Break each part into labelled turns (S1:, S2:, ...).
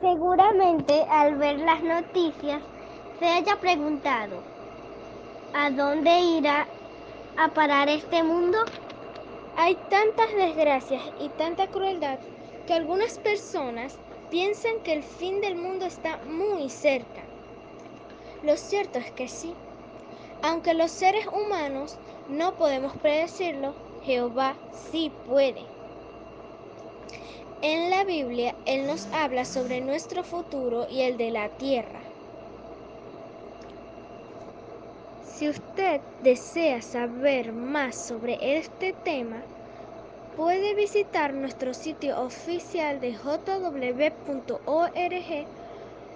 S1: Seguramente al ver las noticias se haya preguntado, ¿a dónde irá a parar este mundo?
S2: Hay tantas desgracias y tanta crueldad que algunas personas piensan que el fin del mundo está muy cerca. Lo cierto es que sí. Aunque los seres humanos no podemos predecirlo, Jehová sí puede. En la Biblia, Él nos habla sobre nuestro futuro y el de la tierra. Si usted desea saber más sobre este tema, puede visitar nuestro sitio oficial de jw.org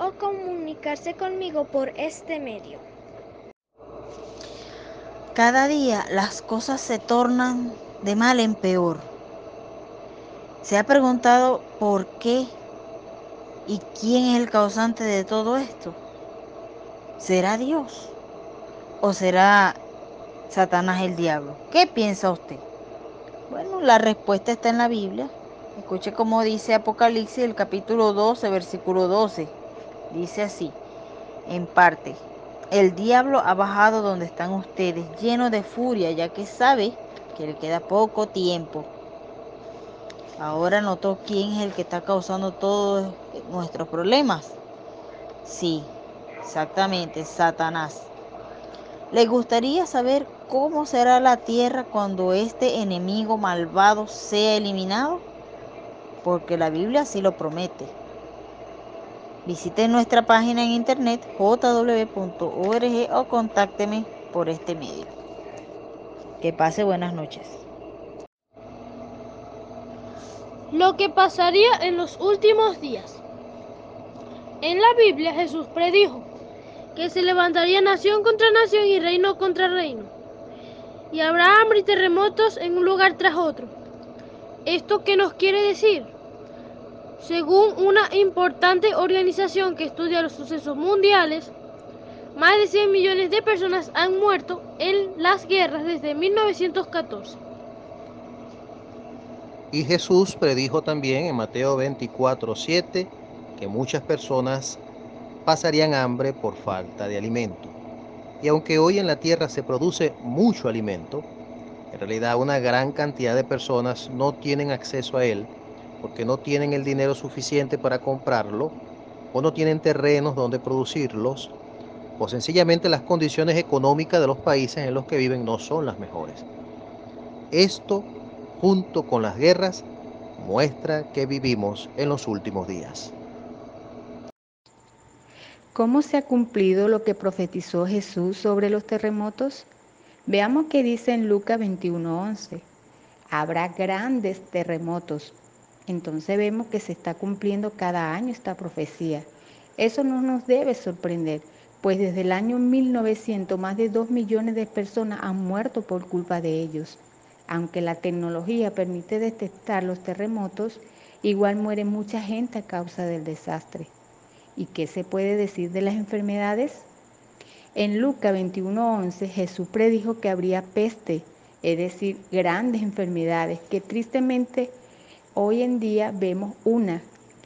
S2: o comunicarse conmigo por este medio.
S3: Cada día las cosas se tornan de mal en peor. ¿Se ha preguntado por qué y quién es el causante de todo esto? ¿Será Dios? o será Satanás el diablo? ¿Qué piensa usted? Bueno, la respuesta está en la Biblia. Escuche cómo dice Apocalipsis, el capítulo 12, versículo 12. Dice así, en parte, el diablo ha bajado donde están ustedes, lleno de furia, ya que sabe que le queda poco tiempo. Ahora notó quién es el que está causando todos nuestros problemas. Sí, exactamente, Satanás. ¿Le gustaría saber cómo será la tierra cuando este enemigo malvado sea eliminado? Porque la Biblia así lo promete. Visite nuestra página en internet jw.org o contácteme por este medio. Que pase buenas noches.
S2: Lo que pasaría en los últimos días. En la Biblia Jesús predijo que se levantaría nación contra nación y reino contra reino. Y habrá hambre y terremotos en un lugar tras otro. ¿Esto qué nos quiere decir? Según una importante organización que estudia los sucesos mundiales, más de 100 millones de personas han muerto en las guerras desde 1914.
S4: Y Jesús predijo también en Mateo 24, 7 que muchas personas pasarían hambre por falta de alimento. Y aunque hoy en la tierra se produce mucho alimento, en realidad una gran cantidad de personas no tienen acceso a él porque no tienen el dinero suficiente para comprarlo o no tienen terrenos donde producirlos o sencillamente las condiciones económicas de los países en los que viven no son las mejores. Esto, junto con las guerras, muestra que vivimos en los últimos días.
S5: ¿Cómo se ha cumplido lo que profetizó Jesús sobre los terremotos? Veamos qué dice en Lucas 21:11. Habrá grandes terremotos. Entonces vemos que se está cumpliendo cada año esta profecía. Eso no nos debe sorprender, pues desde el año 1900 más de 2 millones de personas han muerto por culpa de ellos. Aunque la tecnología permite detectar los terremotos, igual muere mucha gente a causa del desastre. ¿Y qué se puede decir de las enfermedades? En Lucas 21:11 Jesús predijo que habría peste, es decir, grandes enfermedades, que tristemente hoy en día vemos una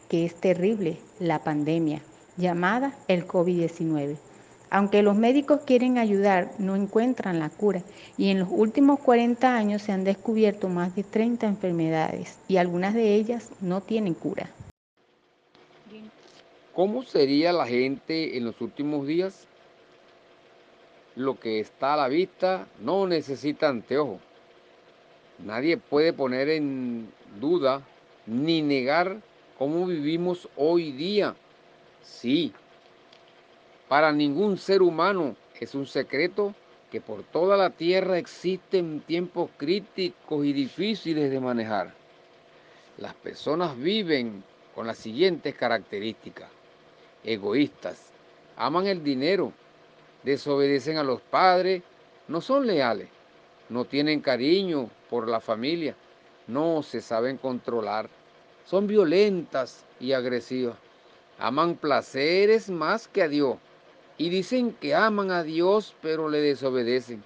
S5: que es terrible, la pandemia, llamada el COVID-19. Aunque los médicos quieren ayudar, no encuentran la cura y en los últimos 40 años se han descubierto más de 30 enfermedades y algunas de ellas no tienen cura.
S6: ¿Cómo sería la gente en los últimos días? Lo que está a la vista no necesita anteojo. Nadie puede poner en duda ni negar cómo vivimos hoy día. Sí, para ningún ser humano es un secreto que por toda la tierra existen tiempos críticos y difíciles de manejar. Las personas viven con las siguientes características egoístas, aman el dinero, desobedecen a los padres, no son leales, no tienen cariño por la familia, no se saben controlar, son violentas y agresivas, aman placeres más que a Dios y dicen que aman a Dios pero le desobedecen.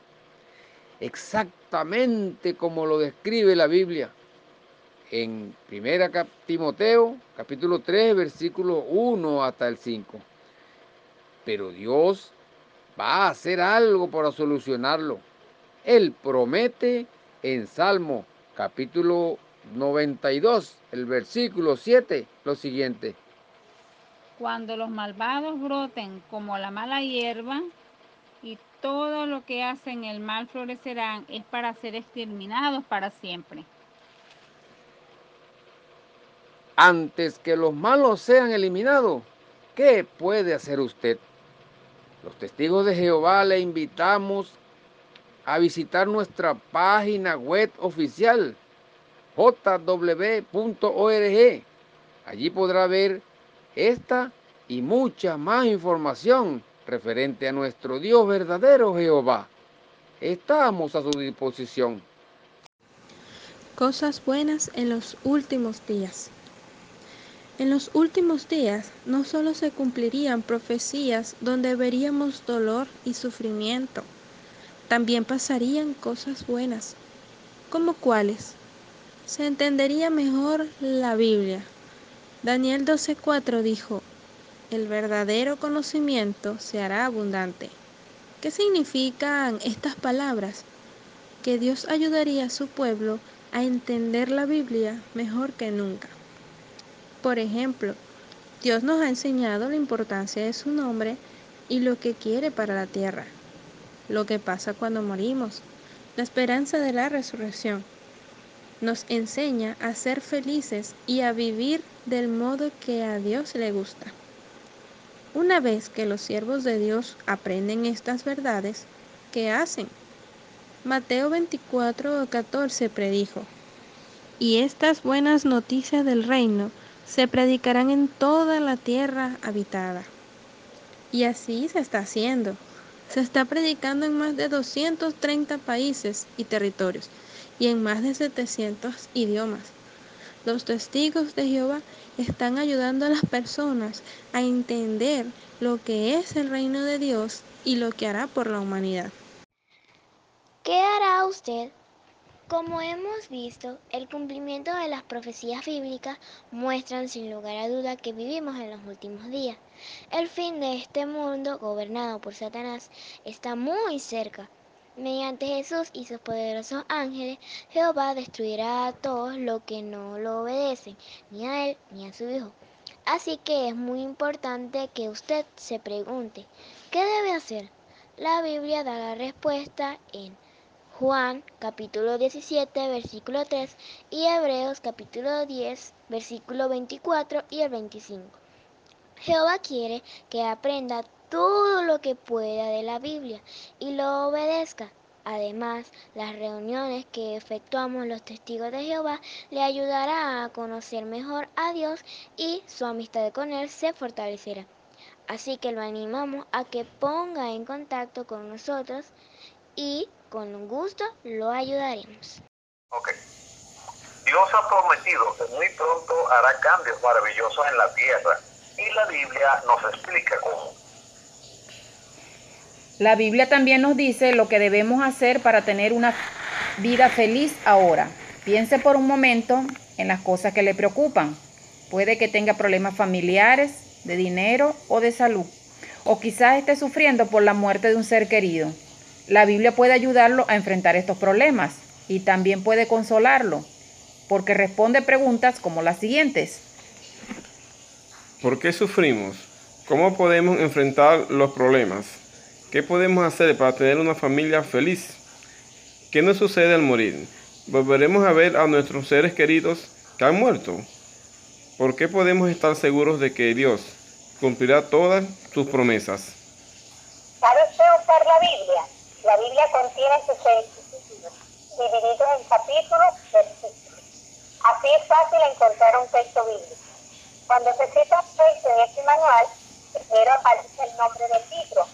S6: Exactamente como lo describe la Biblia. en 1 Timoteo, capítulo 3, versículo 1 hasta el 5. Pero Dios va a hacer algo para solucionarlo. Él promete en Salmo, capítulo 92, el versículo 7, lo siguiente.
S7: Cuando los malvados broten como la mala hierba y todo lo que hacen el mal florecerán, es para ser exterminados para siempre.
S6: Antes que los malos sean eliminados, ¿qué puede hacer usted? Los testigos de Jehová le invitamos a visitar nuestra página web oficial jw.org. Allí podrá ver esta y mucha más información referente a nuestro Dios verdadero Jehová. Estamos a su disposición.
S2: Cosas buenas en los últimos días. En los últimos días no solo se cumplirían profecías donde veríamos dolor y sufrimiento, también pasarían cosas buenas. ¿Como cuáles? Se entendería mejor la Biblia. Daniel 12:4 dijo, el verdadero conocimiento se hará abundante. ¿Qué significan estas palabras? Que Dios ayudaría a su pueblo a entender la Biblia mejor que nunca. Por ejemplo, Dios nos ha enseñado la importancia de su nombre y lo que quiere para la tierra, lo que pasa cuando morimos, la esperanza de la resurrección. Nos enseña a ser felices y a vivir del modo que a Dios le gusta. Una vez que los siervos de Dios aprenden estas verdades, ¿qué hacen? Mateo 24, 14 predijo, y estas buenas noticias del reino se predicarán en toda la tierra habitada. Y así se está haciendo. Se está predicando en más de 230 países y territorios y en más de 700 idiomas. Los testigos de Jehová están ayudando a las personas a entender lo que es el reino de Dios y lo que hará por la humanidad.
S1: ¿Qué hará usted? Como hemos visto, el cumplimiento de las profecías bíblicas muestran sin lugar a duda que vivimos en los últimos días. El fin de este mundo, gobernado por Satanás, está muy cerca. Mediante Jesús y sus poderosos ángeles, Jehová destruirá a todos los que no lo obedecen, ni a él ni a su Hijo. Así que es muy importante que usted se pregunte, ¿qué debe hacer? La Biblia da la respuesta en Juan capítulo 17 versículo 3 y Hebreos capítulo 10 versículo 24 y el 25. Jehová quiere que aprenda todo lo que pueda de la Biblia y lo obedezca. Además, las reuniones que efectuamos los testigos de Jehová le ayudará a conocer mejor a Dios y su amistad con Él se fortalecerá. Así que lo animamos a que ponga en contacto con nosotros y con gusto lo ayudaremos.
S8: Dios ha prometido que muy pronto hará cambios maravillosos en la tierra y la Biblia nos explica cómo.
S5: La Biblia también nos dice lo que debemos hacer para tener una vida feliz ahora. Piense por un momento en las cosas que le preocupan. Puede que tenga problemas familiares, de dinero o de salud. O quizás esté sufriendo por la muerte de un ser querido. La Biblia puede ayudarlo a enfrentar estos problemas y también puede consolarlo, porque responde preguntas como las siguientes.
S9: ¿Por qué sufrimos? ¿Cómo podemos enfrentar los problemas? ¿Qué podemos hacer para tener una familia feliz? ¿Qué nos sucede al morir? ¿Volveremos a ver a nuestros seres queridos que han muerto? ¿Por qué podemos estar seguros de que Dios cumplirá todas sus promesas?
S10: ¿Sabe usted usar la Biblia? La Biblia contiene 66 libros, divididos en capítulos, versículos. Así es fácil encontrar un texto bíblico. Cuando se cita un texto en este manual, primero aparece el nombre del libro,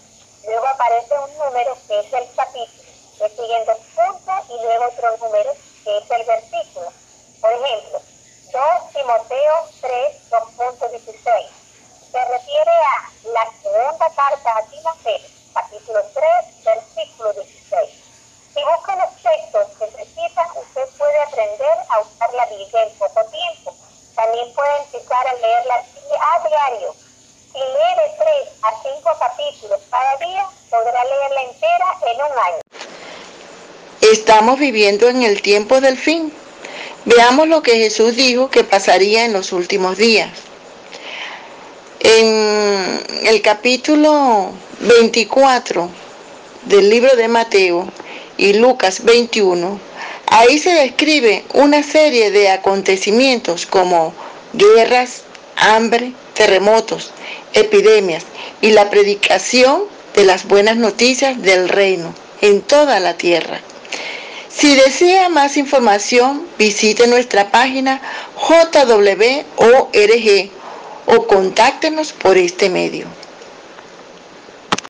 S10: luego aparece un número que es el capítulo, le siguen dos puntos y luego otro número que es el versículo. Por ejemplo, 2 Timoteo 3, 2.16 se refiere a la segunda carta a Timoteo capítulo 3, versículo 16. Si busca los textos que necesita, usted puede aprender a usar la Biblia en poco tiempo. También puede empezar a leer la Biblia a diario. Si lee de 3 a 5 capítulos cada día, podrá leerla entera en un año.
S11: Estamos viviendo en el tiempo del fin. Veamos lo que Jesús dijo que pasaría en los últimos días. En el capítulo 24 del libro de Mateo y Lucas 21, ahí se describe una serie de acontecimientos como guerras, hambre, terremotos, epidemias y la predicación de las buenas noticias del reino en toda la tierra. Si desea más información, visite nuestra página JWORG o contáctenos por este medio.